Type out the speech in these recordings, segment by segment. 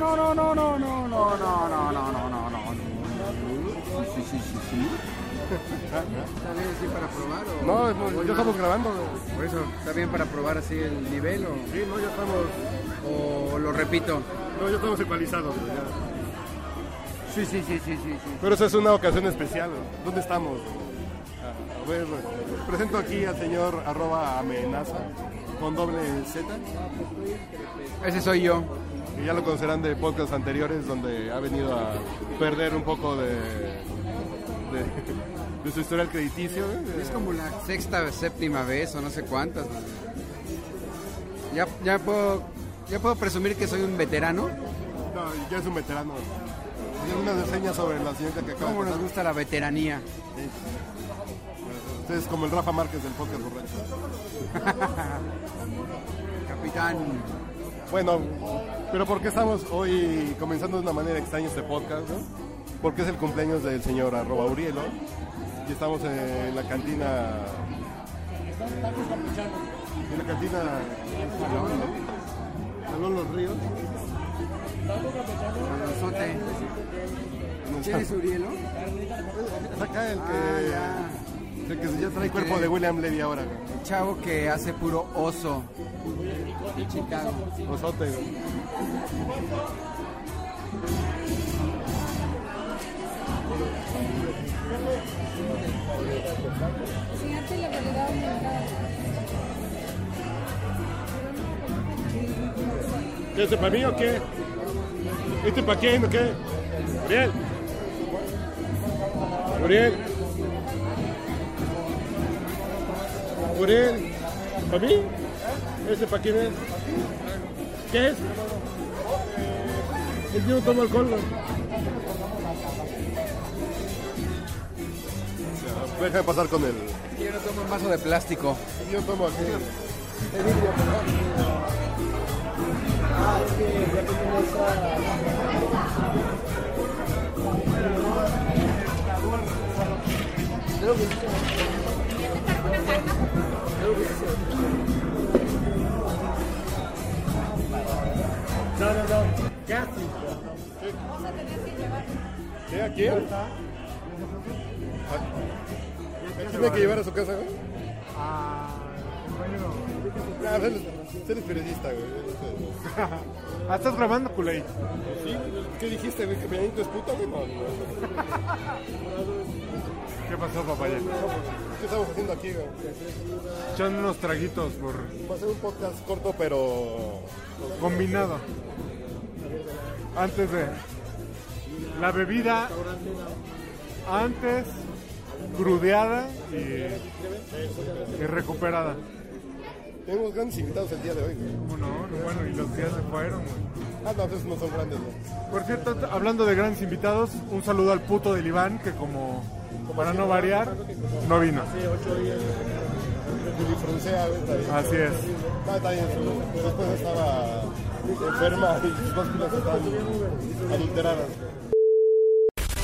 No, no, no, no, no, no, no, no, no, no, no, no, no, no. Sí, sí, sí, sí, sí. ¿Está bien así para probar o...? No, no, ya estamos grabando. Por eso, ¿está bien para probar así el nivel o...? Sí, no, ya estamos. O lo repito. No, ya estamos ecualizados. ya. Sí, sí, sí, sí, sí, sí. Pero esa es una ocasión especial. ¿Dónde estamos? Ah, A ver, presento aquí al señor arroba amenaza con doble Z. Ese soy yo. Y ya lo conocerán de podcasts anteriores donde ha venido a perder un poco de, de, de su historial crediticio. güey. Es como la sexta, séptima vez o no sé cuántas. Ya, ya puedo, ya puedo presumir que soy un veterano. No, ya es un veterano. Y algunas reseñas sobre la señorita que acaba ¿Cómo nos gusta la veteranía? Usted es como el Rafa Márquez del podcast borracho. Capitán. Bueno, pero ¿por qué estamos hoy comenzando de una manera extraña este podcast? ¿no? Porque es el cumpleaños del señor arroba Urielo y estamos en la cantina... En la cantina... Salón, Los Ríos. ¿Quién es Urielo? Es acá el que... Ah, el que ya trae cuerpo de William Levy ahora. güey. El chavo que hace puro oso. De Chicago. Osote, güey. Enseñarte la realidad aumentada. ¿Qué es para mí o qué? ¿Este para quién o qué? Uriel. Uriel. Uriel. ¿Para mí? ¿Ese para quién es? ¿Qué es? El tío toma alcohol. ¿no? Déjame pasar con el. Yo no tomo un vaso de plástico. Yo tomo aquí. No, que llevar a su casa, güey? Ah, compañero. Ah, eres, eres periodista, güey. Ah, estás grabando, culé. ¿Sí? ¿Qué dijiste, güey? ¿Que Peñanito es puta, güey? No. ¿Qué pasó, papaya? ¿Qué estamos haciendo aquí, güey? Echando unos traguitos por Va a ser un podcast corto, pero... combinado. Antes de la bebida, antes crudeada y, y recuperada. Tenemos grandes invitados el día de hoy, güey. ¿Cómo no? No, Bueno, y los días se fueron. güey. Ah, no, esos no son grandes, ¿no? Por cierto, hablando de grandes invitados, un saludo al puto del Iván, que como para no variar, no vino. Güey, está bien. Así es. Ah, esposa estaba enferma y sus pilas estaban adulteradas.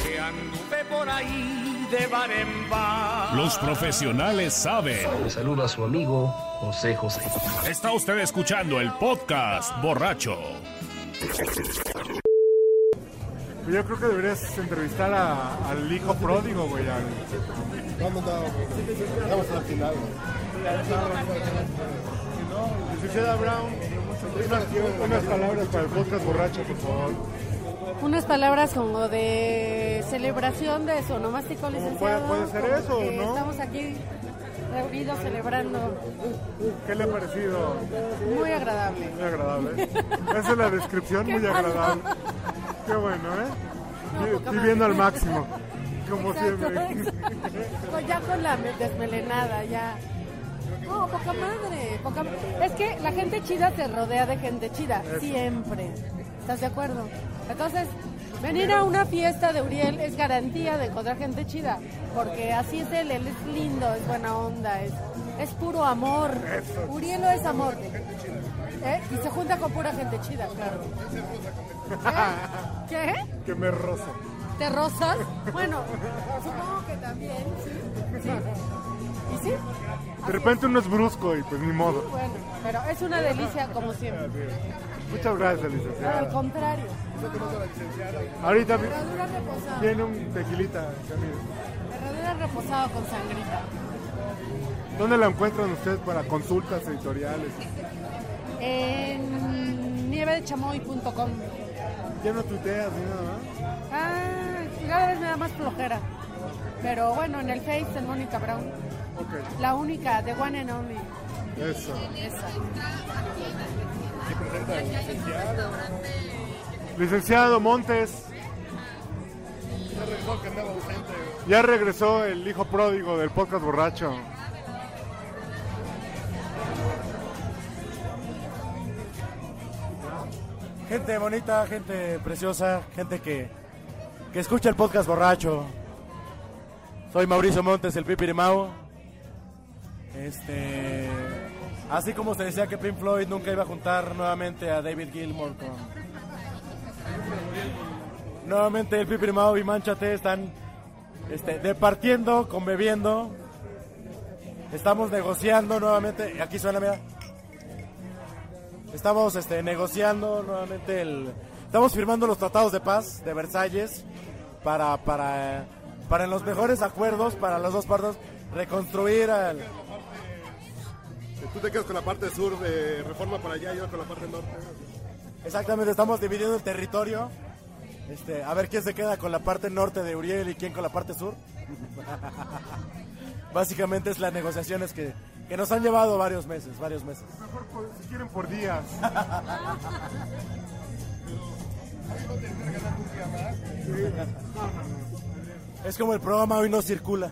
que anduve por ahí de bar en bar. Los profesionales saben. Le saluda a su amigo José José. Está usted escuchando el podcast borracho. Yo creo que deberías entrevistar a- al hijo pródigo, güey. al- ¿Cuándo andábamos? Estamos a la final, güey. Licenciada Brown, unas, unas palabras para el podcast borracho, por favor. Unas palabras como de celebración de su onomástico licenciado. puede ser como eso, ¿no? Estamos aquí reunidos celebrando. ¿Qué le ha parecido? Muy agradable. Muy agradable. Esa es la descripción, muy agradable. Qué bueno, ¿eh? No, Viviendo al máximo, como Exacto, siempre. Pues ya con la me- desmelenada, ya. No, poca madre. poca- Es que la gente chida se rodea de gente chida, siempre. ¿Estás de acuerdo? Entonces, venir a una fiesta de Uriel es garantía de encontrar gente chida. Porque así es él, él es lindo, es buena onda, es, es puro amor. Urielo es amor. ¿Eh? Y se junta con pura gente chida, claro. ¿Qué? ¿Qué? Que me rozo. ¿Te rozas? Bueno, supongo que también, sí. ¿Sí? ¿Y sí? De repente uno es brusco y pues ni modo. Bueno, pero es una delicia como siempre. Muchas gracias, Al licenciada. contrario. Ahorita viene un tequilita, Camilo. Herradura reposada con sangrita. ¿Dónde la encuentran ustedes para consultas editoriales? En nievedechamoy.com. Ya no tuiteas ni nada más. Ah, cada vez me da más flojera. Pero bueno, en el Face, en Mónica Brown. Ok, La única, the one and only. eso. Esa. Licenciado Montes. Ya regresó el hijo pródigo del podcast borracho. Gente bonita, gente preciosa, gente que, que escucha el podcast borracho. Soy Mauricio Montes, el Pipirimao. Este, así como se decía que Pink Floyd nunca iba a juntar nuevamente a David Gilmour con... Nuevamente el Pipirimao y Manchate están este, departiendo, conbebiendo. Estamos negociando nuevamente. Aquí suena, mira. Estamos este, negociando nuevamente el... Estamos firmando los tratados de paz de Versalles para, para, para en los mejores acuerdos para las dos partes reconstruir al... Tú te quedas con la parte sur de Reforma para allá y yo con la parte norte. Exactamente, estamos dividiendo el territorio. Este, a ver quién se queda con la parte norte de Uriel y quién con la parte sur. Básicamente es las negociaciones que, que nos han llevado varios meses, varios meses. Mejor por- si quieren por días. Es como el programa Hoy no circula.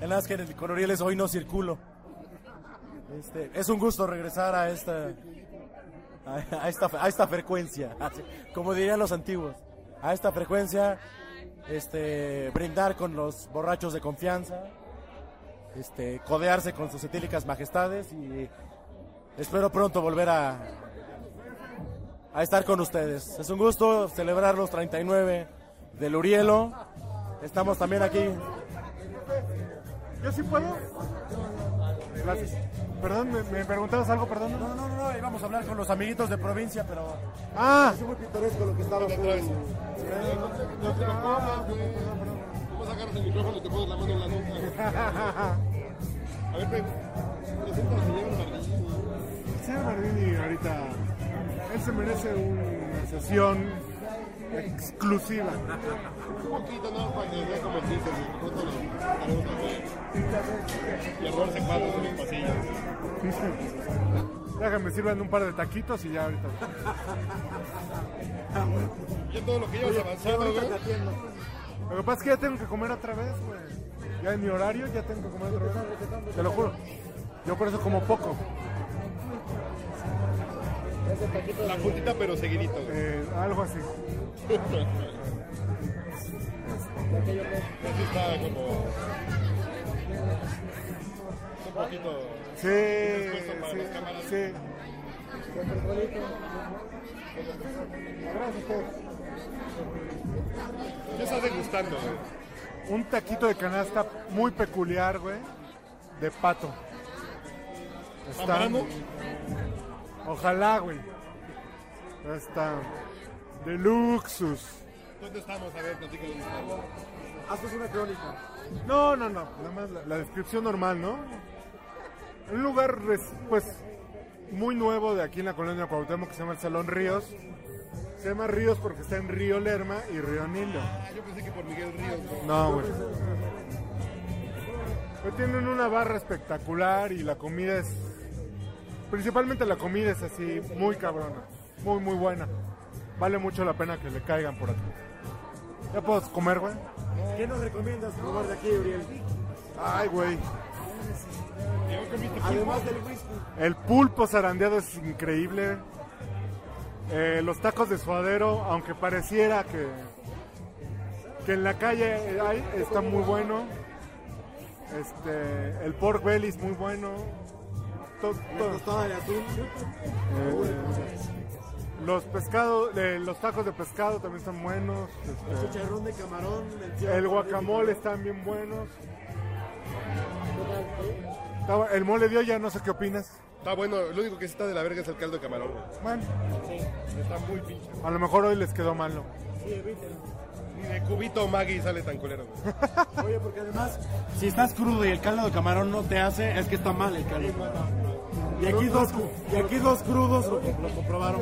En las que con Uriel es Hoy no circulo. Este, es un gusto regresar a esta a, esta a esta frecuencia, como dirían los antiguos. A esta frecuencia este brindar con los borrachos de confianza, este codearse con sus etílicas majestades y espero pronto volver a a estar con ustedes. Es un gusto celebrar los 39 del Urielo. Estamos también aquí. ¿Yo sí puedo? Gracias. Perdón, ¿me, me preguntabas algo, perdón? No, no, no, no, íbamos a hablar con los amiguitos de provincia, pero Ah, es muy pintoresco lo que estaba Vamos a agarrar el micrófono y te pones la mano en la nuca. A ver, presenta al señor Martín. el señor Mardini ahorita, él se merece una sesión exclusiva. Un poquito, ¿no? Para que vea convertirse Y a robarse cuadros en el pasillo. Déjame sirvan un par de taquitos y ya ahorita. Ya todo lo que llevas avanzado, güey. Lo que pasa es que ya tengo que comer otra vez, güey. Ya en mi horario ya tengo que comer otra vez. Te lo juro. Yo por eso como poco. La puntita, pero seguidito. Eh, algo así. Así está como. Un poquito. Sí, para sí, las cámaras. sí. ¿Qué estás degustando, güey? Un taquito de canasta muy peculiar, güey. De pato. Está. Ojalá, güey. Está. De luxus. ¿Dónde estamos? A ver. Haznos una crónica. No, no, no. Nada más la, la descripción normal, ¿no? Un lugar, pues, muy nuevo de aquí en la colonia Cuauhtémoc que se llama el Salón Ríos. Se llama Ríos porque está en Río Lerma y Río Nilo. Ah, yo pensé que por Miguel Ríos, güey. No, güey. Pues tienen una barra espectacular y la comida es. Principalmente la comida es así, muy cabrona. Muy, muy buena. Vale mucho la pena que le caigan por aquí. ¿Ya puedo comer, güey? ¿Qué nos recomiendas probar de aquí, Uriel? Ay, güey. Además del whisky. El pulpo zarandeado es increíble. Eh, los tacos de suadero, aunque pareciera que, que en la calle hay, está muy bueno. Este, el pork belly es muy bueno. To- La to- tostada de atún. eh, los pescados, eh, los tacos de pescado también están buenos. El este, chicharrón de camarón. el guacamole están bien buenos. El mole de olla, no sé qué opinas. Está bueno, lo único que sí está de la verga es el caldo de camarón. Bueno, Está muy pinche. a lo mejor hoy les quedó malo. Ni de cubito Maggie sale tan culero. Oye, porque además, si estás crudo y el caldo de camarón no te hace, es que está mal el caldo. Y aquí dos, y aquí dos crudos lo, lo comprobaron.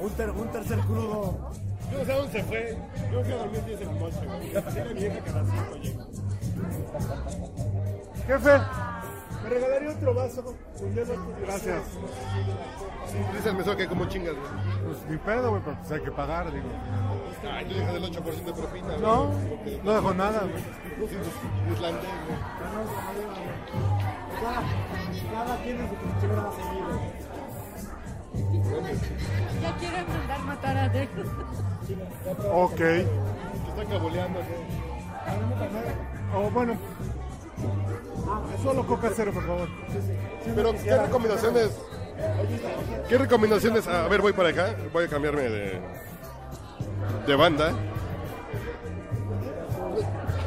Un, ter- un tercer crudo. Yo no sé a dónde se fue. Yo fui a dormir 10 en la noche, güey. Así que mi vieja que a las 5 llega. Jefe, ¿me regalaría otro vaso? Gracias. Dice el mesero que como chingas, güey. Pues mi pedo, güey, pero pues hay que pagar, digo. Ay, tú dejas el 8% de propina, güey. No, no dejo nada, güey. Islandés, güey. Cada, cada quien en su trinchera seguido. Ya quieren mandar matar a Dex. Ok. Te está caboleando, güey. O bueno. Solo coca cero, por favor. Pero, ¿qué recomendaciones? ¿Qué recomendaciones? A ver, voy para acá. Voy a cambiarme de, de banda.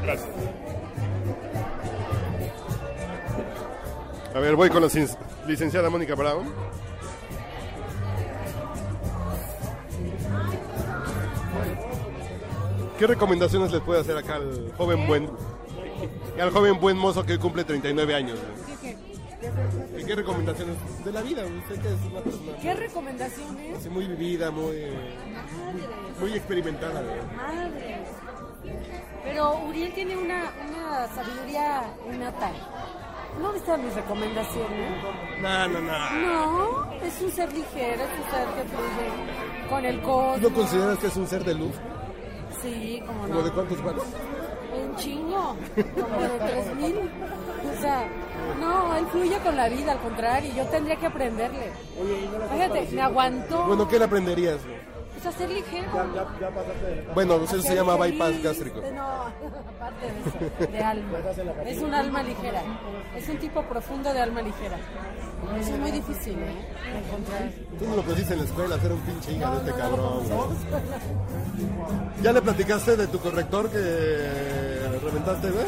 Gracias. A ver, voy con la licenciada Mónica Brown. ¿Qué recomendaciones les puede hacer acá al joven buen al joven buen mozo que hoy cumple 39 años? ¿Qué recomendaciones de la vida? Usted que es una persona ¿Qué recomendaciones? muy vivida, muy, muy experimentada. güey. Madre. Pero Uriel tiene una, una sabiduría innata. ¿No viste mis recomendaciones? No, no, no. No, es un ser ligero, es un ser que fluye con el cosmos. ¿No consideras que es un ser de luz? Sí, como ¿Como no. de cuántos watts? Un chingo, como de tres mil. O sea, no, él fluye con la vida, al contrario, yo tendría que aprenderle. Fíjate, me aguantó. Bueno, ¿qué le aprenderías? Pues a ser ligero. Bueno, eso se llama bypass gástrico. No, aparte de eso, de alma. Es un alma ligera. Es un tipo profundo de alma ligera. Eso es muy difícil, ¿eh? Encontrar. Tú no lo pusiste en la escuela, hacer un pinche hígado No, este no, no, cabrón. no. ¿Ya le platicaste de tu corrector que reventaste, güey?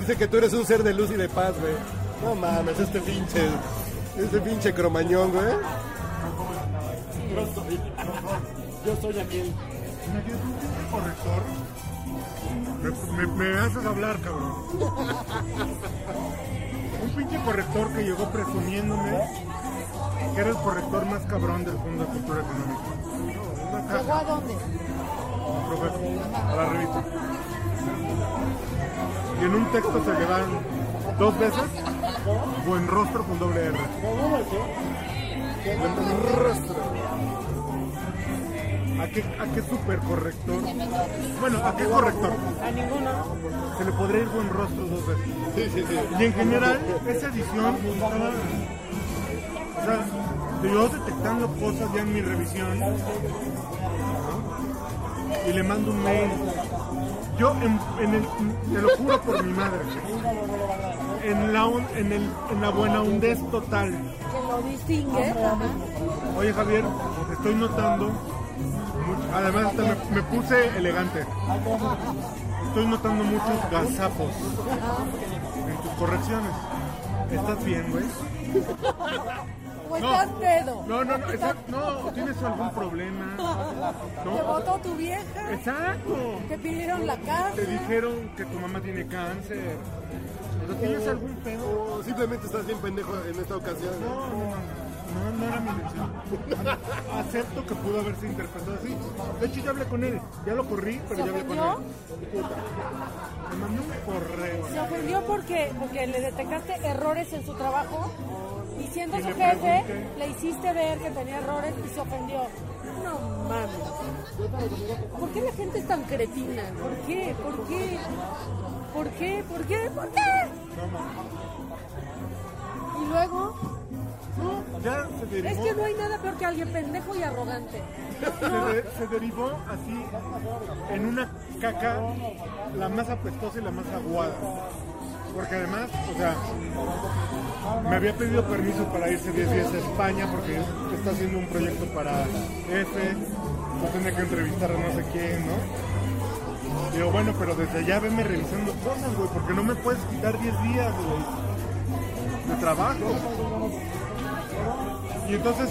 Dice que tú eres un ser de luz y de paz, güey. No mames, este pinche, este pinche cromañón, güey. Yo soy aquel. ¿Me tienes un pinche corrector? Me, me- me haces hablar, cabrón. Un pinche corrector que llegó presumiéndome que era el corrector más cabrón del Fondo de Cultura Económica. Una ¿Llegó a dónde? profe, a la revista. Y en un texto se llevan dos veces buen rostro con doble R. Buen rostro. ¿A qué, a qué super corrector? Bueno, ¿a qué corrector? A ninguno. Se le podría ir buen rostro dos veces. Sí, sí, sí. Y en general, esa edición estaba. O sea, yo detectando cosas ya en mi revisión. Y le mando un mail. Yo, en, en el, te lo juro por mi madre, en la, un- en, el, en la buena hondez total. Que lo distingue. Oye Javier, estoy notando, mucho- además hasta me, me puse elegante, estoy notando muchos gazapos en tus correcciones. ¿Estás bien, güey? ¿O estás pedo? No, no, no, esa- no, ¿tienes algún problema? ¿Te No, votó tu vieja? exacto. ¿Te pidieron la casa? Te dijeron que tu mamá tiene cáncer. O sea, ¿Tienes algún pedo? O simplemente estás bien pendejo en esta ocasión. No, no, no, no era mi intención. Acepto que pudo haberse interpretado así. De hecho, ya hablé con él. Ya lo corrí, pero ¿Se ya hablé con ofendió? él. Me mandó un correo. ¿Se ofendió porque, porque le detectaste errores en su trabajo? Y siendo Y su le jefe, pregunté. le hiciste ver que tenía errores y se ofendió. No mames. ¿Por qué la gente es tan cretina? ¿Por qué? ¿Por qué? ¿Por qué? ¿Por qué? ¿Por qué? Y luego, Ya se es que no hay nada peor que alguien pendejo y arrogante. se, de- se derivó así en una caca la más apestosa y la más aguada. Porque además, o sea, me había pedido permiso para irse 10 días a España porque está haciendo un proyecto para F, yo tenía que entrevistar a no sé quién, ¿no? Digo, bueno, pero desde allá venme revisando cosas, güey, porque no me puedes quitar 10 días, güey, de trabajo. Y entonces,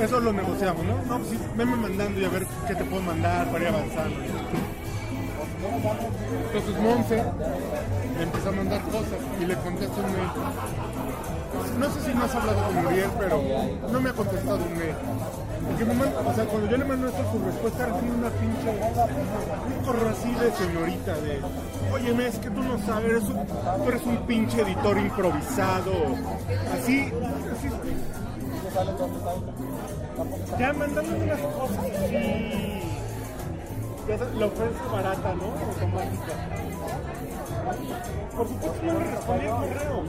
eso lo negociamos, ¿no? No, pues sí, venme mandando y a ver qué te puedo mandar para ir avanzando. Entonces Monse le empezó a mandar cosas y le contesta un mail. No sé si no has hablado con Muriel, pero no me ha contestado un mail. Porque me manda- o sea, cuando yo le mando esto, su respuesta era una pinche, un correo así de señorita, de, oye, es que tú no sabes, eres un, tú eres un pinche editor improvisado. Así, así, ya mandándome unas cosas y ya la ofensa barata, ¿no? Automática. Por supuesto no le respondí el correo.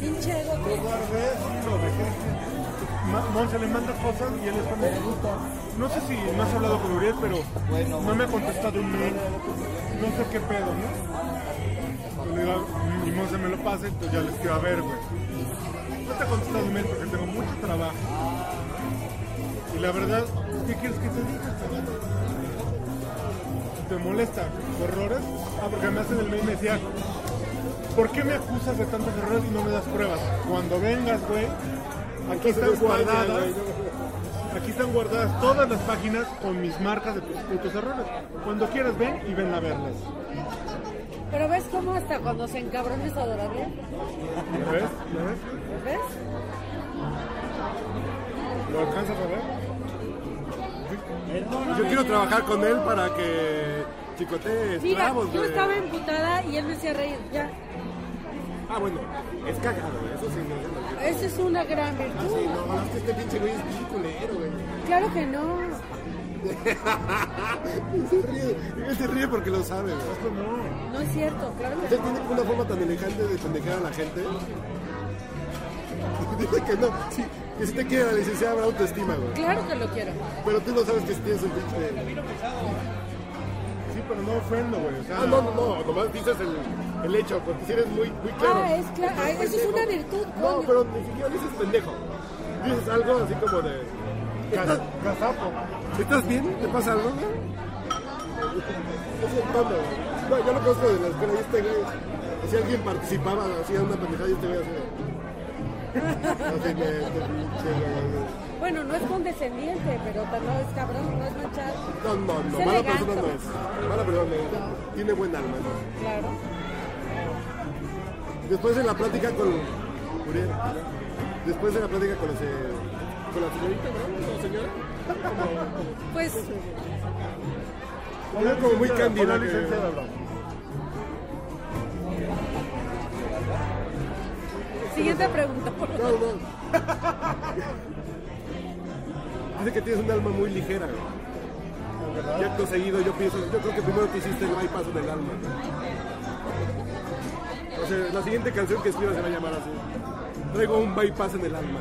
Pinche ego. Lo guardé, sí, lo dejé. Monse le manda cosas y él está me No sé si no has hablado con Uriel, pero no me ha contestado un mail. No sé qué pedo, ¿no? Le digo, y Monse me lo pasa, entonces ya les quiero a ver, güey. No te he contestado un mail porque tengo mucho trabajo. Y la verdad, ¿qué quieres que te diga? ¿Te molesta errores? Ah, porque además en el mail me decía, ¿por qué me acusas de tantos errores y no me das pruebas? Cuando vengas, güey, aquí están guardadas, aquí están guardadas todas las páginas con mis marcas de tus putos errores. Cuando quieras ven y ven a verlas. Pero ves cómo hasta cuando se encabrona es adorable. ¿Lo ves? ¿Lo ves? ¿Ves? ¿Lo alcanzas a ver? Yo quiero trabajar con él para que chicotee Mira, yo estaba emputada y él me hacía reír. Ya. Ah, bueno, es cagado, eso sí, Esa es una gran Ah, virtud. sí, no, es que este pinche güey es bien culero, güey. Claro que no. Se ríe, él se ríe porque lo sabe, güey. No es cierto, claro que Usted no. tiene una forma tan elegante de pendejar a la gente. Dice que no, sí, que si te quiere la licenciada habrá autoestima, güey. Claro que lo quiero. Pero tú no sabes que si tienes un pinche... Pero no ofendo, güey. O sea, Ah, no, no, no, nomás dices el, el hecho, porque si eres muy, muy claro. Ah, es claro. ah, Eso es una virtud. No, coño. pero ni siquiera dices pendejo. Dices algo así como de... ¿Estás, Gazapo. ¿Estás bien? ¿Te pasa algo, güey? Es el tono, güey. No, yo lo conozco de la escuela y este güey... Si alguien participaba, hacía una pendejada y este güey así de... Así de... Bueno, no es condescendiente, pero no es cabrón, no es manchado. No, no, no, Es mala persona no es. Mala persona no es. Tiene buen alma, ¿no? Claro. Después de la plática con Uriel, después de la plática con la, se- con la señorita, ¿no? ¿Con la señora? Pues, Era como muy cándida. Siguiente pregunta, por No, favor. no. Dice que tienes un alma muy ligera. güey. Y acto seguido yo pienso, yo creo que primero te hiciste el bypass en el alma. O sea, la siguiente canción que escriba se va a llamar así. Traigo un bypass en el alma.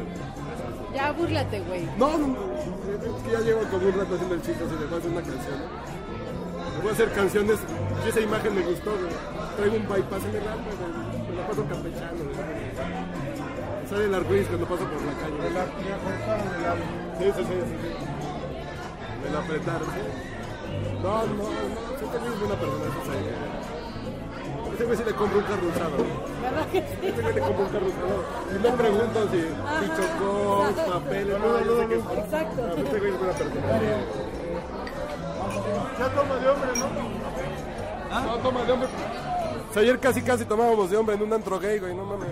Ya búrlate, güey. No, no, no, es que ya llevo como un rato haciendo el chiste, así de voy a hacer una canción. ¿no? Voy a hacer canciones y esa imagen me gustó, güey. Traigo un bypass en el alma, güey. Me la paso campechano, güey. Sale el arcoíris cuando paso por la calle. El alma. Sí, sí, sí, sí, sí. Me la apretaron, ¿sí? No, no, no, sí te es buena persona, eso sí. Ese güey sí le compro un carro usado. ¿Verdad que sí? Ese güey le compro un carro usado. Y no pregunto si, si chocó, papeles, no, sé que... Exacto. No, ese güey es buena persona. Ya toma de hombre, ¿no? No, toma de hombre. O sea, ayer casi casi tomábamos de hombre en un antro gay, güey, no mames.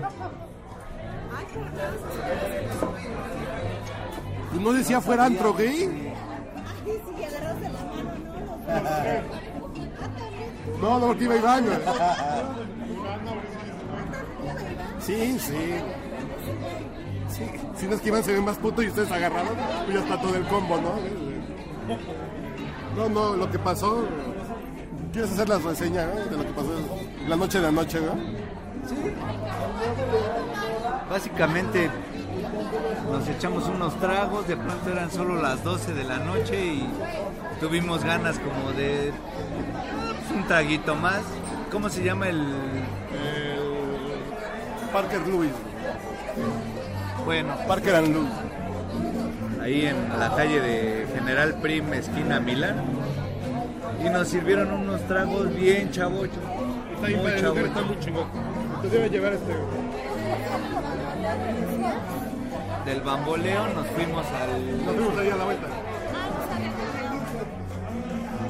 ¿Y no decía fuera antro gay? No, no, porque iba Iván, güey. Sí, sí. Sí, si no es que Iván se ve más puto y ustedes agarrados, pues ya está todo el combo, ¿no? No, no, lo que pasó. ¿Quieres hacer la reseña eh, de lo que pasó la noche de anoche, no? Básicamente nos echamos unos tragos, de pronto eran solo las 12 de la noche y tuvimos ganas como de pues, un traguito más. ¿Cómo se llama el...? Parker Lewis. Bueno, Parker and Lewis. ahí en la calle de General Prim, esquina Milán. Y nos sirvieron unos tragos bien chavochos. Está Muy chavochos. está muy chingón. Te debe llevar este. Del bamboleo nos fuimos Nos al... fuimos ahí a la vuelta.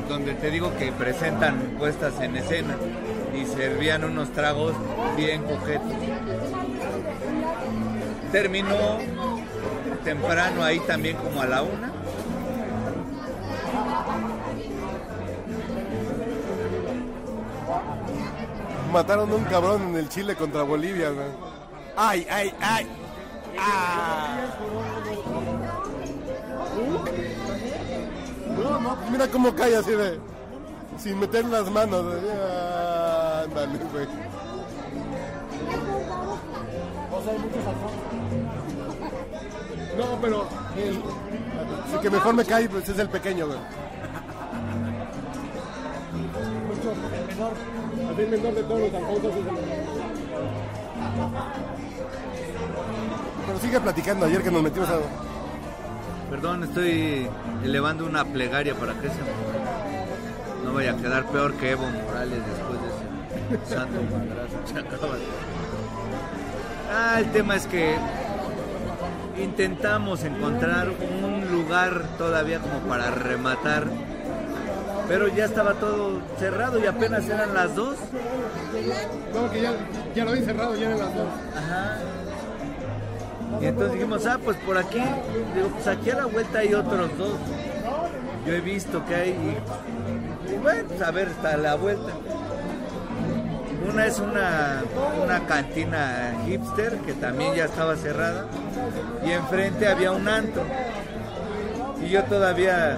donde te digo que presentan puestas en escena y servían unos tragos bien coquetos. Terminó temprano ahí también como a la una. Mataron a un cabrón en el Chile contra Bolivia, güey. ¡Ay, ay, ay! Pues mira cómo cae así de. Sin meter las manos. No, pero. El, que mejor me cae pues, es el pequeño, güey. El. El menor de todos los Pero sigue platicando ayer que nos metimos a. Perdón, estoy elevando una plegaria para que ese no vaya a quedar peor que Evo Morales después de ese santo madrazo se Ah, el tema es que intentamos encontrar un lugar todavía como para rematar, pero ya estaba todo cerrado y apenas eran las dos. No, que ya, ya lo habían cerrado, ya eran las dos. Ajá. Y entonces dijimos, ah, pues por aquí, digo, pues aquí a la vuelta hay otros dos. Yo he visto que hay, y, y bueno, pues a ver, hasta la vuelta. Una es una, una cantina hipster que también ya estaba cerrada y enfrente había un antro. Y yo todavía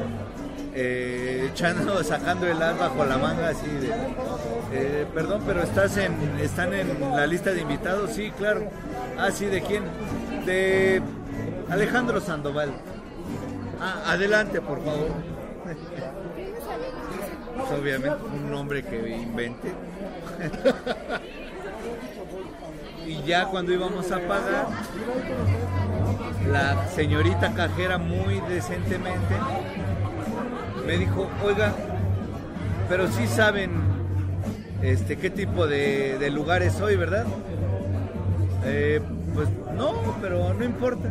eh, echando, sacando el as bajo la manga así de, eh, perdón, pero estás en, están en la lista de invitados, sí, claro. Ah, sí, ¿de quién? De Alejandro Sandoval. Ah, adelante, por favor. Obviamente, un nombre que invente. y ya cuando íbamos a pagar, la señorita cajera muy decentemente me dijo, oiga, pero sí saben este qué tipo de, de lugares soy, ¿verdad? Eh, pues no, pero no importa.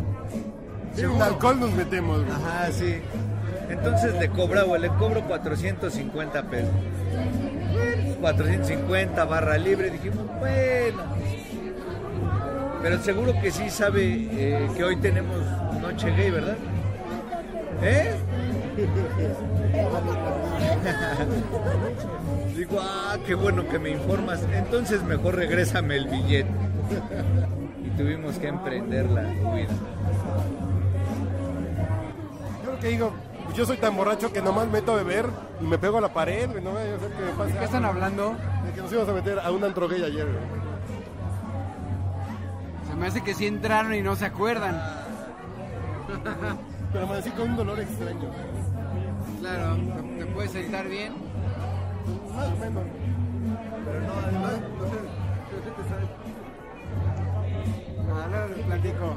Sin alcohol nos metemos, güey. Ajá, sí. Entonces le cobraba, le cobro 450 pesos. Bueno, 450 barra libre, dijimos, bueno. Pero seguro que sí sabe eh, que hoy tenemos noche gay, ¿verdad? ¿Eh? Digo, ah, qué bueno que me informas. Entonces mejor regrésame el billete. Tuvimos que emprender la huida. Yo lo que digo, yo soy tan borracho que nomás meto a beber y me pego a la pared, güey. No vaya a ser que me pase ¿Qué están algo. hablando? De que nos íbamos a meter a un antro gay ayer. Se me hace que sí entraron y no se acuerdan. Pero amanecí con un dolor extraño. Claro, ¿te, puedes sentar bien? Más o menos. Pero no, además, no sé, creo que te sale. Ah, luego les platico.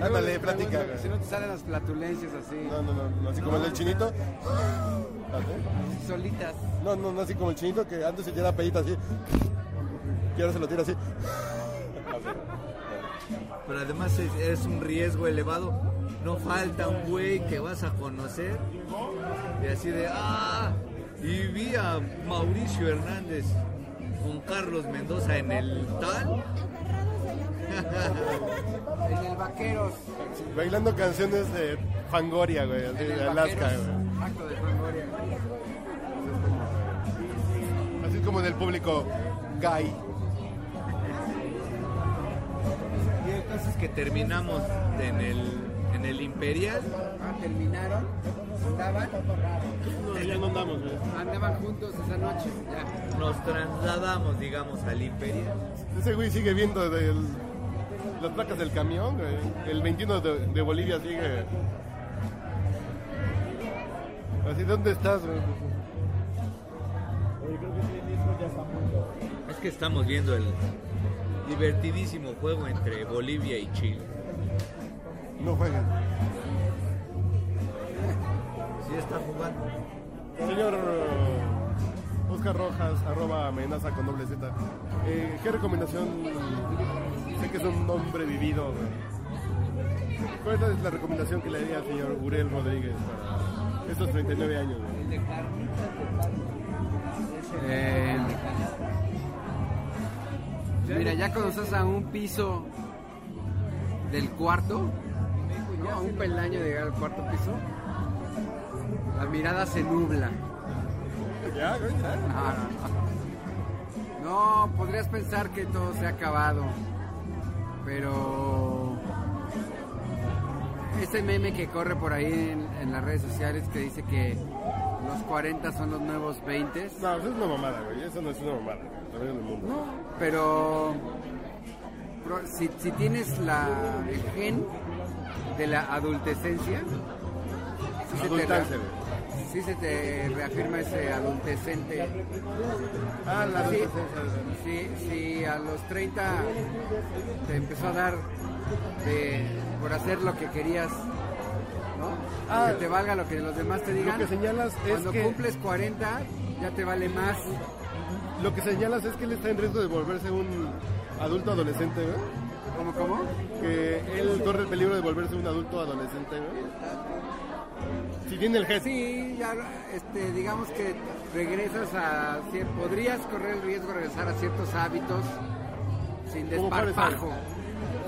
Ándale, platica. Si no te salen las flatulencias así, No, no, no, no, así como el del chinito. solitas. No, no, no, así como el chinito que antes se tira pedita así. Y ahora se lo tira así. Pero además es, es un riesgo elevado. No falta un güey que vas a conocer y así de, ah, y vi a Mauricio Hernández con Carlos Mendoza en el tal. En el Vaqueros. Bailando canciones de Fangoria, güey, así de el Alaska, güey. Acto de Fangoria. Así como en el público gay. Y el caso es que terminamos en el, en el Imperial. Ah, terminaron, andaban, No, ya no andamos, güey. andaban juntos esa noche. Ya. Nos trasladamos, digamos, al Imperial. Ese güey sigue viendo del- las placas del camión, güey. El 21 de, de Bolivia sigue. Así, ¿dónde estás, güey? Es que estamos viendo el divertidísimo juego entre Bolivia y Chile. No jueguen. Sí está jugando. Señor eh, Oscar Rojas, arroba amenaza con doble Z. Eh, ¿Qué recomendación? Sé que es un hombre vivido. ¿Cuál es la recomendación que le daría al señor Uriel Rodríguez para estos 39 años? güey? Eh, mira, ya cuando estás a un piso del cuarto, ¿no? a un peldaño de llegar al cuarto piso, la mirada se nubla. No, no, no. No, podrías pensar que todo se ha acabado, pero ese meme que corre por ahí en, en las redes sociales que dice que los 40 son los nuevos 20, No, eso es una mamada, güey. Eso no es una mamada, güey. También en el mundo. no, pero si, si tienes la, el gen de la adultecencia, sí se, te. Sí se te reafirma ese adultecente. Ah, la Sí, sí, sí, a los 30 te empezó a dar de, por hacer lo que querías, ¿no? Ah. que te valga lo que los demás te digan. que señalas es Cuando que- cumples 40 ya te vale más. Lo que señalas es que él está en riesgo de volverse un adulto adolescente, güey. ¿Cómo, cómo? Que él corre el peligro de volverse un adulto adolescente. Si tiene el head. Sí, ya, este, digamos que regresas a... Podrías correr el riesgo de regresar a ciertos hábitos sin ¿Cómo cuáles desparpajo.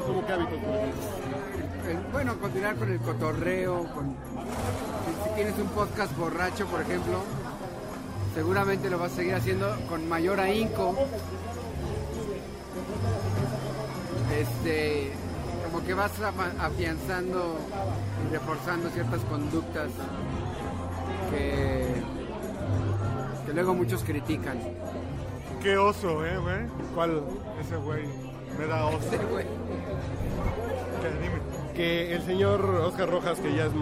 ¿Cómo qué hábitos, por ejemplo? El- bueno, continuar con el cotorreo, con, si, si tienes un podcast borracho, por ejemplo, seguramente lo vas a seguir haciendo con mayor ahínco. Este, como que vas afianzando y reforzando ciertas conductas que, que luego muchos critican. Qué oso, eh, güey. ¿Cuál? Ese güey me da oso. Este güey. Que dime. Que el señor Oscar Rojas, que ya es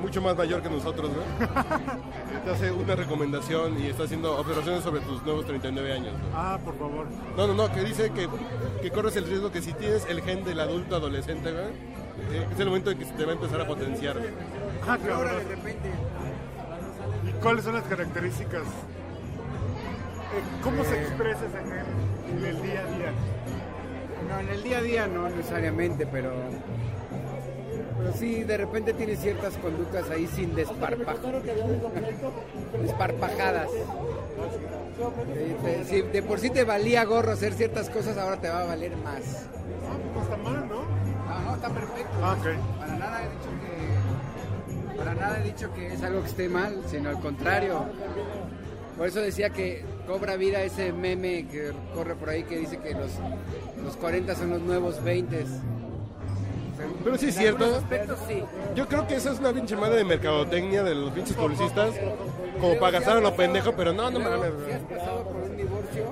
mucho más mayor que nosotros, güey, te hace una recomendación y está haciendo observaciones sobre tus nuevos 39 años. Ah, por favor. No, no, no, que dice que, que corres el riesgo que si tienes el gen del adulto adolescente, eh, es el momento en que se te va a empezar a potenciar. Ah, Y ahora de repente ¿Y cuáles son las características? Eh, ¿Cómo se expresa ese gen en el día a día? No, en el día a día no necesariamente, pero, pero sí, de repente tiene ciertas conductas ahí sin desparpajo. Desparpajadas. Si de por sí te valía gorro hacer ciertas cosas, ahora te va a valer más. No está mal, ¿no? No, no, está perfecto. Ah, ok. Para nada he dicho que para nada he dicho que es algo que esté mal, sino al contrario. Por eso decía que cobra vida ese meme que corre por ahí que dice que los, los 40 son los nuevos 20. Pero sí es cierto. aspectos sí. Yo creo que esa es una pinche madre de mercadotecnia de los pinches publicistas, como para gastar a lo pendejo, pero no, no mames. si has pasado por un divorcio.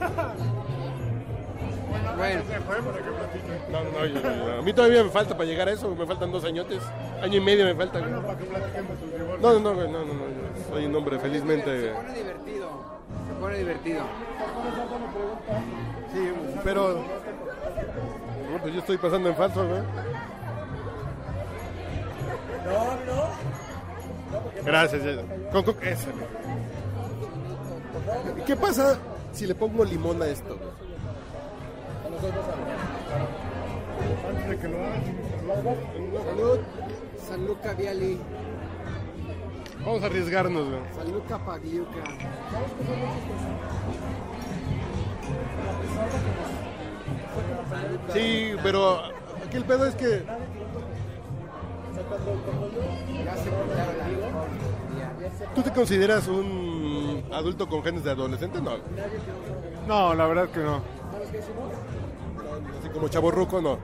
Bueno, No, no, no, yo- yo- a mí todavía me falta para llegar a eso, me faltan dos añotes, año y medio me faltan. güey. No, no, no, güey, no, no, no, yo soy un hombre se felizmente. pone divertido. Se pone divertido. Sí, pero. No, pues yo estoy pasando en falso, güey. Gracias. Con, con- ese. ¿Qué pasa si le pongo limón a esto? Antes de que lo hagas. Salud. Salud Caviali. Vamos a arriesgarnos, güey. Salud Capagliuca. Sí, pero aquí el pedo es que tú te consideras un adulto con genes de adolescente, no. No, la verdad que no. Así como chaborruco, no.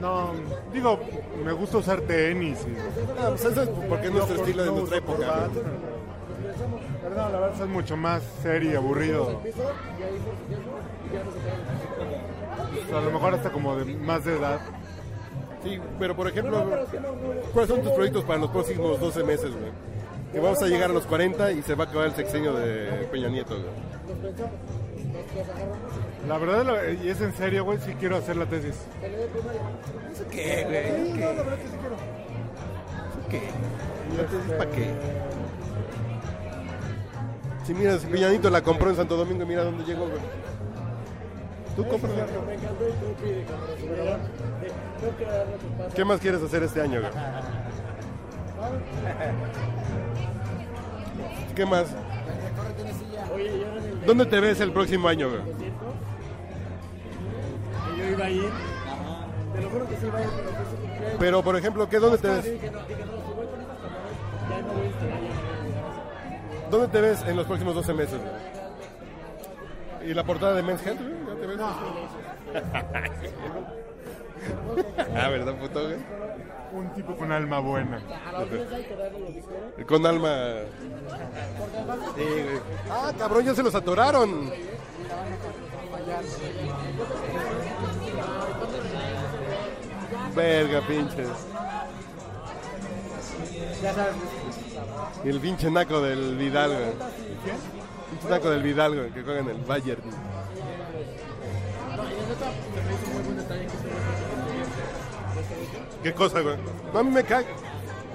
No, digo, me gusta usar tenis. Y, Ah, pues eso es porque es nuestro no, estilo de no nuestra época. no, la verdad es mucho más serio y aburrido. Pues, a lo mejor hasta como de más de edad. Sí, pero por ejemplo, ¿cuáles son tus proyectos para los próximos 12 meses, güey? Que vamos a llegar a los 40 y se va a acabar el sexenio de Peña Nieto, güey. La verdad, la- y es en serio, güey, si quiero hacer la tesis. ¿Qué, güey? ¿Qué? ¿Qué? Entonces, ¿para qué? Sí, mira, si Peña Nieto la compró en Santo Domingo, mira dónde llegó, güey. Tú compras. ¿Qué más quieres hacer este año, güey? ¿Qué más? ¿Dónde te ves el próximo año, güey? Yo iba a ir. Te lo juro que sí iba a ir, pero por ejemplo, ¿qué, ¿dónde te ves? ¿Dónde te ves en los próximos 12 meses? ¿Y la portada de Men's Health? Te ves? ah, ¿verdad, puto, güey? Un tipo con alma buena. Con alma... Sí, güey. Ah, cabrón, ya se los atoraron. Verga, pinches. Y el pinche naco del Vidal, güey. Pinche naco del Vidal, güey, que juega en el Bayern. ¿Qué cosa, güey? No, a mí me caga.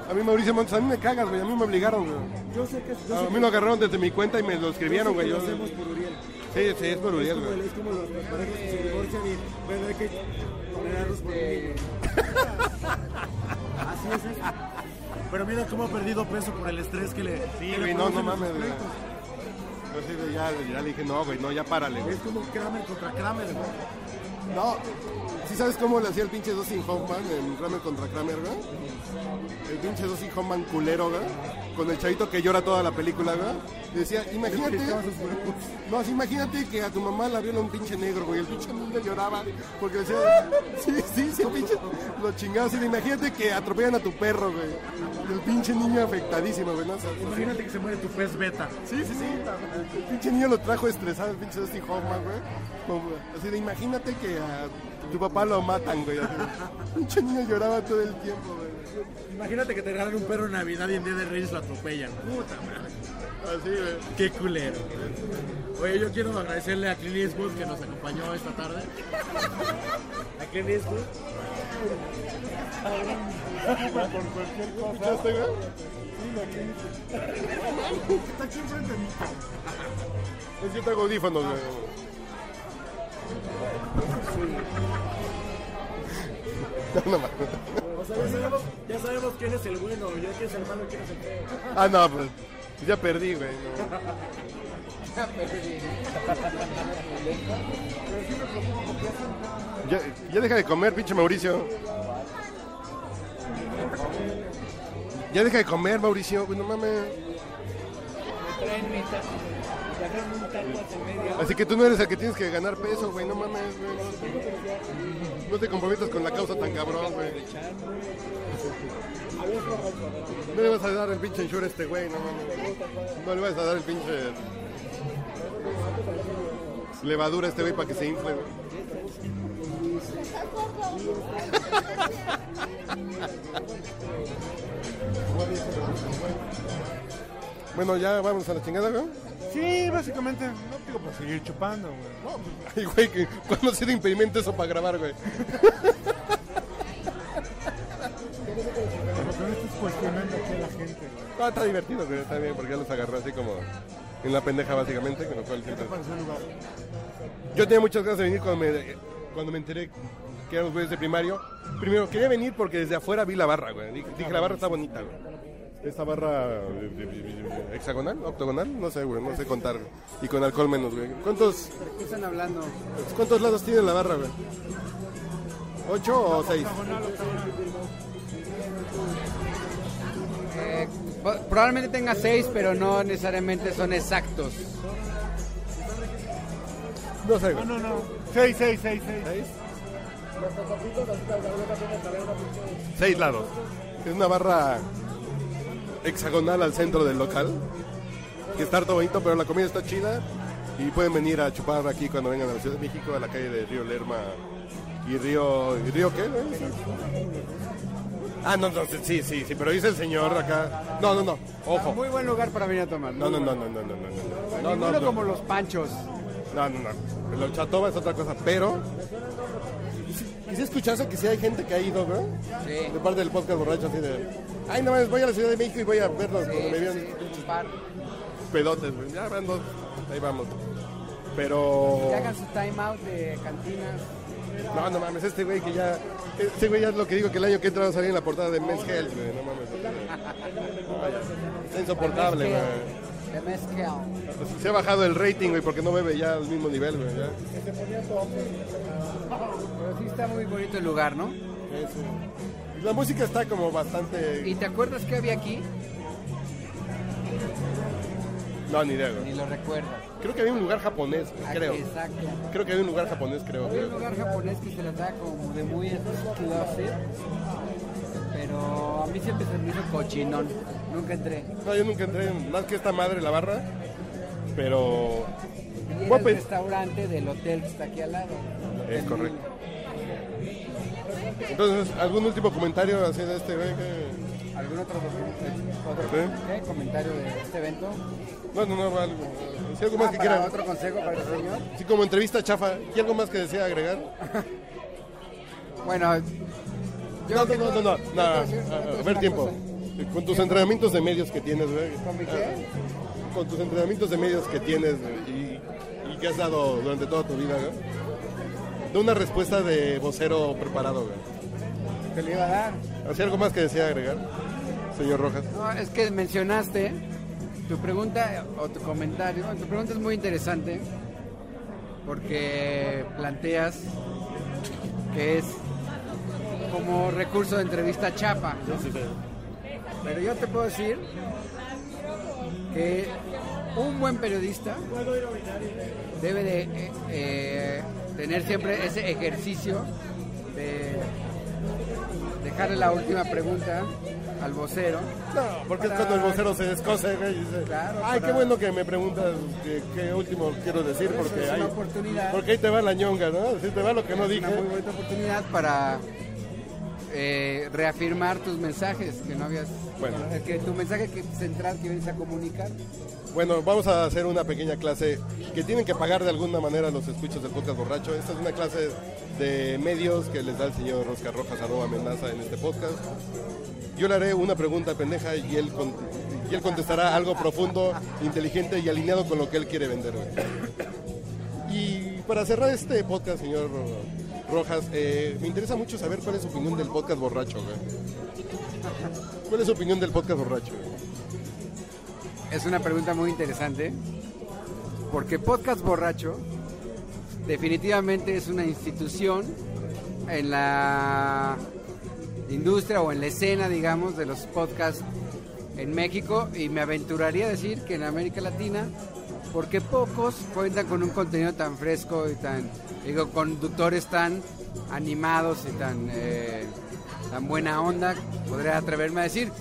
A mí Mauricio Montes, a mí me cagas, güey. A mí me obligaron, güey. Yo sé que, yo A mí lo agarraron desde mi cuenta y me lo escribieron, que güey. lo Yo... hacemos por Uriel. Sí, sí, es por Uriel, güey. es como los, parejas que se divorcian y bueno, hay que tolerarlos por mí. Así es esto. Pero mira cómo ha perdido peso por el estrés que le. Sí, que güey, no, no mames, güey. Yo sí, ya, ya le dije, no, güey, no, ya párale, güey. Es como Kramer contra Kramer, güey. No, ¿sí sabes cómo le hacía el pinche Dustin Hoffman en Kramer contra Kramer, güey? El pinche Dustin Hoffman culero, güey. Con el chavito que llora toda la película, güey. Y decía, imagínate. No, así, imagínate que a tu mamá la viola un pinche negro, güey. El pinche mundo lloraba porque decía, sí, sí, sí, el pinche. Lo chingaba así. de, Imagínate que atropellan a tu perro, güey. Y el pinche niño afectadísimo, güey. ¿no? O sea, Imagínate que se muere tu pez beta. Sí, sí, sí. El pinche niño lo trajo estresado, el pinche Dustin Hoffman, güey. Como- Así de, imagínate que a tu papá lo matan, güey. Pinche niño lloraba todo el tiempo, güey. Imagínate que te regalan un perro en Navidad y en Día de Reyes lo atropellan. Puta madre. Así, güey. Qué culero. Oye, yo quiero agradecerle a Clint Eastwood que nos acompañó esta tarde. A Clint Eastwood. ¿Escuchaste, güey? Está aquí enfrente de mí. Es que traigo audífonos, güey. No, no mames. O sea, ya sabemos, ya sabemos quién es el bueno, ya quién es el malo y quién es el feo. Ah, no, pues. Ya perdí, güey. no. Ya, ya deja de comer, pinche Mauricio. Ya deja de comer, Mauricio, güey, no mames. Así que tú no eres el que tienes que ganar peso, güey, no mames, güey. No te comprometas con la causa tan cabrón, güey. No le vas a dar el pinche ensure a este güey, no mames. No le vas a dar el pinche levadura a este güey para que se infle. Bueno, ya vamos a la chingada, güey. Sí, básicamente, no digo para seguir chupando, güey. Ay, güey, que- ¿cuándo ha sido impedimento eso para grabar, güey? Pero no estás cuestionando aquí a la gente, güey. Está divertido, güey, está bien, porque ya los agarró así como en la pendeja, básicamente, con lo cual siempre... Pareció un lugar. Yo tenía muchas ganas de venir cuando me, cuando me enteré que eran los güeyes de primario. Primero, quería venir porque desde afuera vi la barra, güey. Dije, dije, la barra está bonita, güey. Esta barra eh, eh, hexagonal, octogonal, no sé, güey, no sé contar. Y con alcohol menos, güey. ¿Cuántos, ¿Qué están hablando? ¿Cuántos lados tiene la barra, güey? ¿Ocho o seis? Eh, probablemente tenga seis, pero no necesariamente son exactos. No sé, güey. No, no, no. Seis, seis, seis, seis. ¿Seis? Seis lados. Es una barra hexagonal al centro del local. Que está harto bonito, pero la comida está chida. Y pueden venir a chupar aquí cuando vengan a la Ciudad de México, a la calle de Río Lerma y Río. ¿Y Río qué? Ah, no, no, sí, sí, sí, pero dice el señor acá. No, no, no, ojo. Muy buen lugar para venir a tomar. No, no, no, no, no, no, no, no. No, no, no. como los panchos. No, no, no. El horchatoba es otra cosa, pero. ¿Y si, escuchaste que sí hay gente que ha ido, ¿no? Sí. De parte del podcast borracho, así de. Ay, no mames, voy a la Ciudad de México y voy a verlos Sí, me vean sí, pedotes, güey. Ya van dos. Ahí vamos. Pero. Que hagan su time out de cantinas. No, no mames, este güey que ya. Este güey ya es lo que digo que el año que entra va a salir en la portada de Men's Health, güey. No mames. Está insoportable, güey. Se ha bajado el rating, güey, porque no bebe ya al mismo nivel, güey. ya. Pero sí está muy bonito el lugar, ¿no? Eso. La música está como bastante. ¿Y te acuerdas qué había aquí? No, ni idea, güey. Ni lo recuerdas. Creo que había un lugar japonés, creo. Exacto. Creo que había un lugar japonés, creo. Había un lugar japonés que se trataba como de muy exclusive, pero a mí siempre se me hizo cochinón. Nunca entré. No, yo nunca entré en más que esta madre, la barra. Pero. Y era el restaurante del hotel que está aquí al lado. Es correcto. Entonces, ¿algún último comentario así de este güey? que- ¿Algún otro, otro Sí. ¿qué? comentario de este evento? No, no, no, algo. Si algo más Ah, que quiera. otro consejo para el señor. Sí, como entrevista chafa. ¿Y algo más que desea agregar? Bueno, yo No, no, no, no, no. no, a ver tiempo. cosa. Con tus entrenamientos de medios que tienes, güey. ¿Con mi qué? Ah, Con tus entrenamientos de medios que tienes y, y que has dado durante toda tu vida, güey. Da una respuesta de vocero preparado, güey. Te lo iba a dar. ¿Hacía algo más que desea agregar, señor Rojas? No, es que mencionaste tu pregunta o tu comentario. Tu pregunta es muy interesante porque planteas que es como recurso de entrevista chapa. Pero yo te puedo decir que un buen periodista debe de eh, eh, tener siempre ese ejercicio de dejarle la última pregunta al vocero. No, porque es cuando el vocero se descoce, güey, y dice, Claro, ay, para- qué bueno que me preguntas qué, qué último quiero decir, Por porque, es una hay- oportunidad. porque ahí te va la ñonga, ¿no? Así te va lo que no Es dije. una muy buena oportunidad para eh, reafirmar tus mensajes que no habías Bueno. que tu mensaje central que vienes a comunicar Bueno, vamos a hacer una pequeña clase que tienen que pagar de alguna manera los escuchos del podcast borracho. Esta es una clase de medios que les da el señor Oscar Rojas arroba amenaza en este podcast. Yo le haré una pregunta pendeja y él, con- y él contestará algo profundo, inteligente y alineado con lo que él quiere vender. Y para cerrar este podcast, señor Rojas, eh, me interesa mucho saber cuál es su opinión del podcast borracho. güey. ¿Cuál es su opinión del podcast borracho? es una pregunta muy interesante porque podcast borracho definitivamente es una institución en la industria o en la escena digamos de los podcasts en México y me aventuraría a decir que en América Latina porque pocos cuentan con un contenido tan fresco y tan digo conductores tan animados y tan eh, tan buena onda podría atreverme a decir.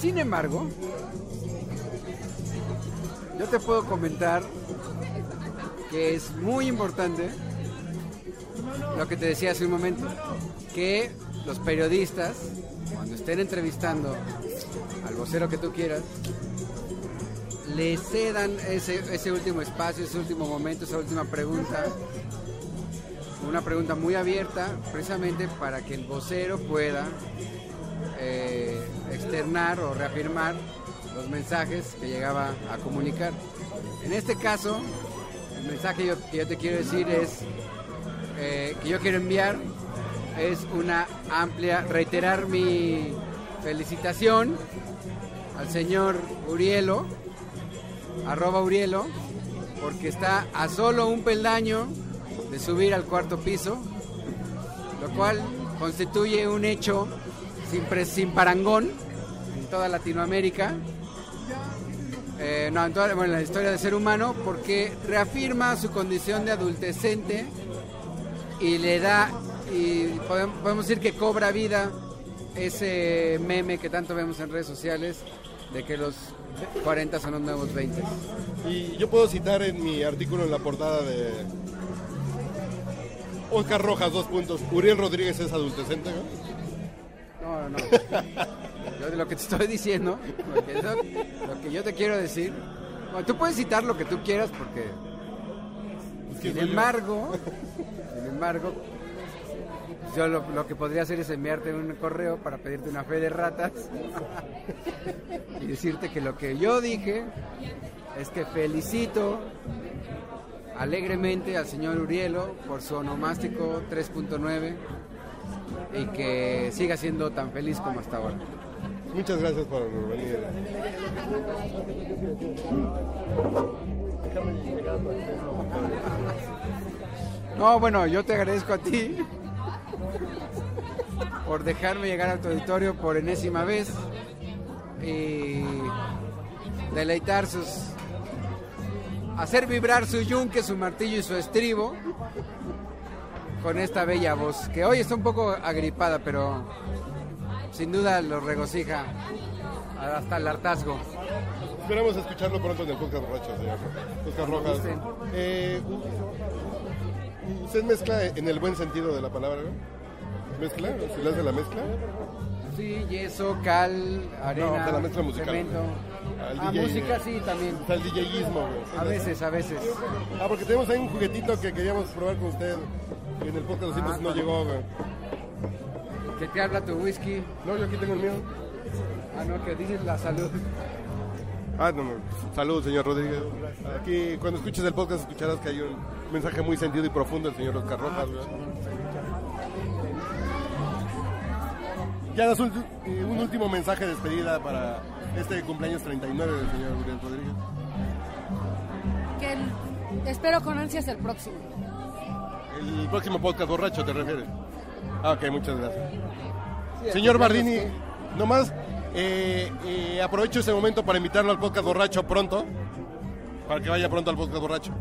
Sin embargo yo te puedo comentar que es muy importante lo que te decía hace un momento, que los periodistas, cuando estén entrevistando al vocero que tú quieras, le cedan ese, ese último espacio, ese último momento, esa última pregunta, una pregunta muy abierta, precisamente para que el vocero pueda eh, externar o reafirmar los mensajes que llegaba a comunicar. En este caso, el mensaje yo- que yo te quiero decir es eh, que yo quiero enviar es una amplia, reiterar mi felicitación al señor Urielo, arroba Urielo, porque está a solo un peldaño de subir al cuarto piso, lo cual constituye un hecho sin, parangón en toda Latinoamérica. Eh, no, en bueno, en la historia del ser humano, porque reafirma su condición de adultecente y le da y podem- podemos decir que cobra vida ese meme que tanto vemos en redes sociales de que los 40 son los nuevos 20. Y yo puedo citar en mi artículo en la portada de Oscar Rojas, dos puntos. Uriel Rodríguez es adultecente, ¿no? No, no. Yo de lo que te estoy diciendo, lo que, lo que yo te quiero decir, bueno, tú puedes citar lo que tú quieras porque, que sin yo. embargo, sin embargo, yo lo, lo que podría hacer es enviarte un correo para pedirte una fe de ratas y decirte que lo que yo dije es que felicito alegremente al señor Urielo por su onomástico 3.9 y que siga siendo tan feliz como hasta ahora. Muchas gracias por venir. No, bueno, yo te agradezco a ti por dejarme llegar a tu auditorio por enésima vez y deleitar sus... hacer vibrar su yunque, su martillo y su estribo con esta bella voz, que hoy está un poco agripada, pero sin duda lo regocija hasta el hartazgo. Esperamos escucharlo pronto en el podcast señor Oscar Rojas. Eh, ¿Usted mezcla en el buen sentido de la palabra? ¿Mezcla? ¿Se le hace la mezcla? Sí, yeso, cal, arena, No, de la mezcla musical. cemento. Al Ah, DJ, música eh. sí también. Está el DJismo, güey. A veces, a veces. Ah, porque tenemos ahí un juguetito que queríamos probar con usted. Y en el podcast 200 Ah, no llegó, güey. Que te habla tu whisky. No, yo aquí tengo el mío. Ah, no, que dices la salud. Ah, no, no. Salud, señor Rodríguez. Aquí, cuando escuches el podcast, escucharás que hay un mensaje muy sentido y profundo del señor Oscar Rojas, güey. Ya das un, un último mensaje de despedida para este cumpleaños 39 del señor Uriel Rodríguez. Que el- espero con ansias el próximo. El próximo podcast borracho, ¿te refieres? Ah, ok, muchas gracias. Señor Bardini, nomás eh, eh, aprovecho ese momento para invitarlo al podcast borracho pronto, para que vaya pronto al podcast borracho.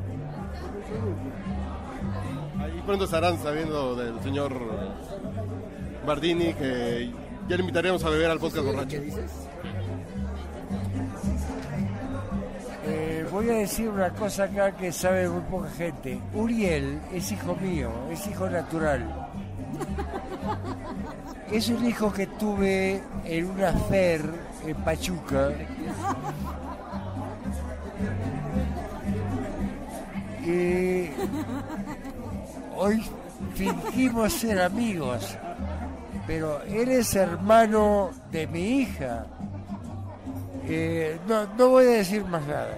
Ahí pronto estarán sabiendo del señor Bardini que ya le invitaremos a beber al podcast borracho. ¿Qué dices? Eh, voy a decir una cosa acá que sabe muy poca gente. Uriel es hijo mío, es hijo natural. Es un hijo que tuve en una fer en Pachuca. Y hoy fingimos ser amigos, pero él es hermano de mi hija. Eh, no, no voy a decir más nada.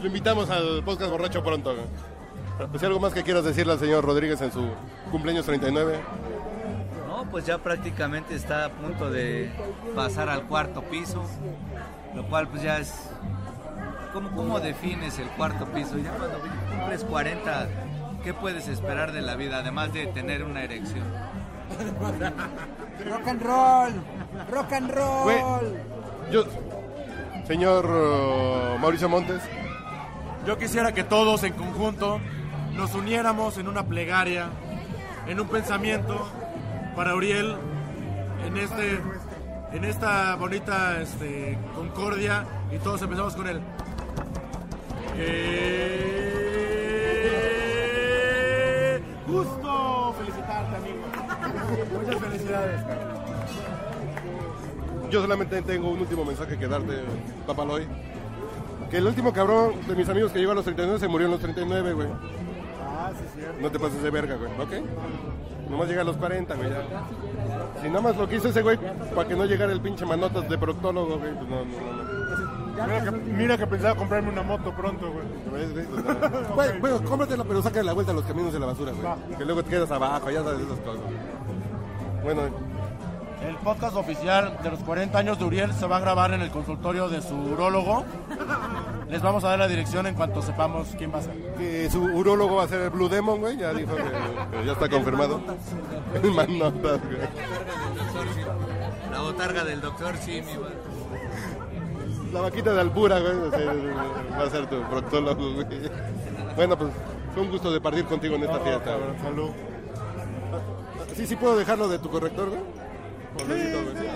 Lo invitamos al podcast borracho pronto. Pues algo más que quieras decirle al señor Rodríguez en su cumpleaños 39. No, pues ya prácticamente está a punto de pasar al cuarto piso, lo cual pues ya es... ¿Cómo, cómo defines el cuarto piso? Ya cuando cumples 40, ¿qué puedes esperar de la vida además de tener una erección? Rock and roll, rock and roll. Yo, señor uh, Mauricio Montes, Yo quisiera que todos en conjunto nos uniéramos en una plegaria, en un pensamiento para Uriel, en este, en esta bonita este, concordia y todos empezamos con él. ¡Qué gusto felicitarte, amigo! Muchas felicidades. yo solamente tengo un último mensaje que darte, Papaloy. Que el último cabrón de mis amigos que llegó a los 39 se murió en los 39, güey. Ah, sí, cierto. No te pases de verga, güey, ¿ok? Nomás llega a los 40, güey, ya. Si nada más lo quiso ese güey, para que no llegara el pinche manotas de proctólogo, güey, pues no, no, no. no. Mira que, mira que pensaba comprarme una moto pronto, güey. ¿Ves, güey? No. Güey, bueno, cómpratela, pero saca la vuelta a los caminos de la basura, güey. Que luego te quedas abajo, ya sabes esas cosas. Bueno, El podcast oficial de los 40 años de Uriel se va a grabar en el consultorio de su urólogo. Les vamos a dar la dirección en cuanto sepamos quién va a ser. que su urólogo va a ser el Blue Demon, güey, ya dijo que, que ya está confirmado. El manotas, güey. La botarga del doctor Simi. va. La vaquita de Albura, güey, va a ser tu proctólogo, güey. Bueno, pues fue un gusto de partir contigo en esta fiesta. salud. Sí, sí puedo dejarlo de tu corrector, güey. 我们遇到了这样。